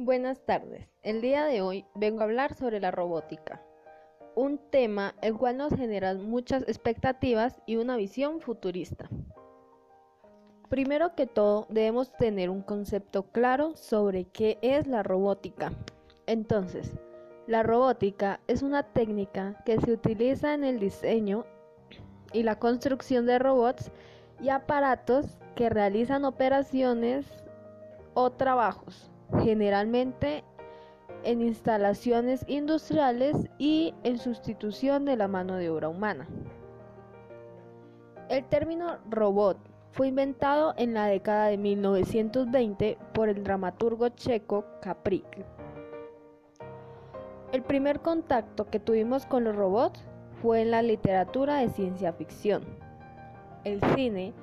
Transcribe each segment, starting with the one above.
Buenas tardes. El día de hoy vengo a hablar sobre la robótica, un tema el cual nos genera muchas expectativas y una visión futurista. Primero que todo, debemos tener un concepto claro sobre qué es la robótica. Entonces, la robótica es una técnica que se utiliza en el diseño y la construcción de robots y aparatos que realizan operaciones o trabajos, generalmente en instalaciones industriales y en sustitución de la mano de obra humana. El término robot fue inventado en la década de 1920 por el dramaturgo checo Caprik. El primer contacto que tuvimos con los robots fue en la literatura de ciencia ficción. El cine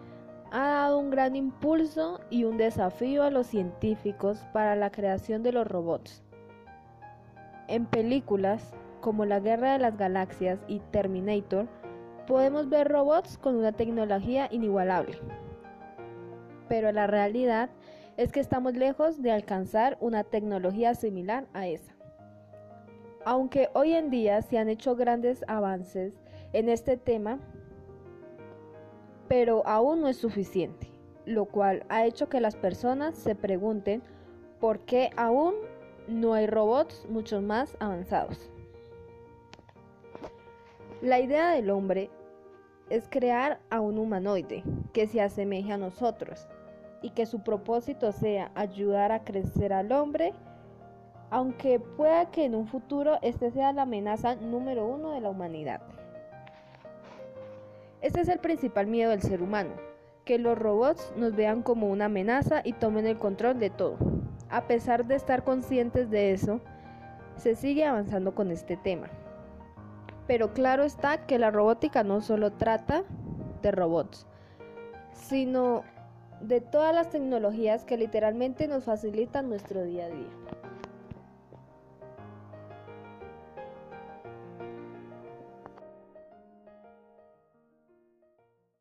ha dado un gran impulso y un desafío a los científicos para la creación de los robots. En películas como La Guerra de las Galaxias y Terminator, podemos ver robots con una tecnología inigualable. Pero la realidad es que estamos lejos de alcanzar una tecnología similar a esa. Aunque hoy en día se han hecho grandes avances en este tema, pero aún no es suficiente, lo cual ha hecho que las personas se pregunten por qué aún no hay robots mucho más avanzados. La idea del hombre es crear a un humanoide que se asemeje a nosotros y que su propósito sea ayudar a crecer al hombre, aunque pueda que en un futuro este sea la amenaza número uno de la humanidad. Este es el principal miedo del ser humano, que los robots nos vean como una amenaza y tomen el control de todo. A pesar de estar conscientes de eso, se sigue avanzando con este tema. Pero claro está que la robótica no solo trata de robots, sino de todas las tecnologías que literalmente nos facilitan nuestro día a día.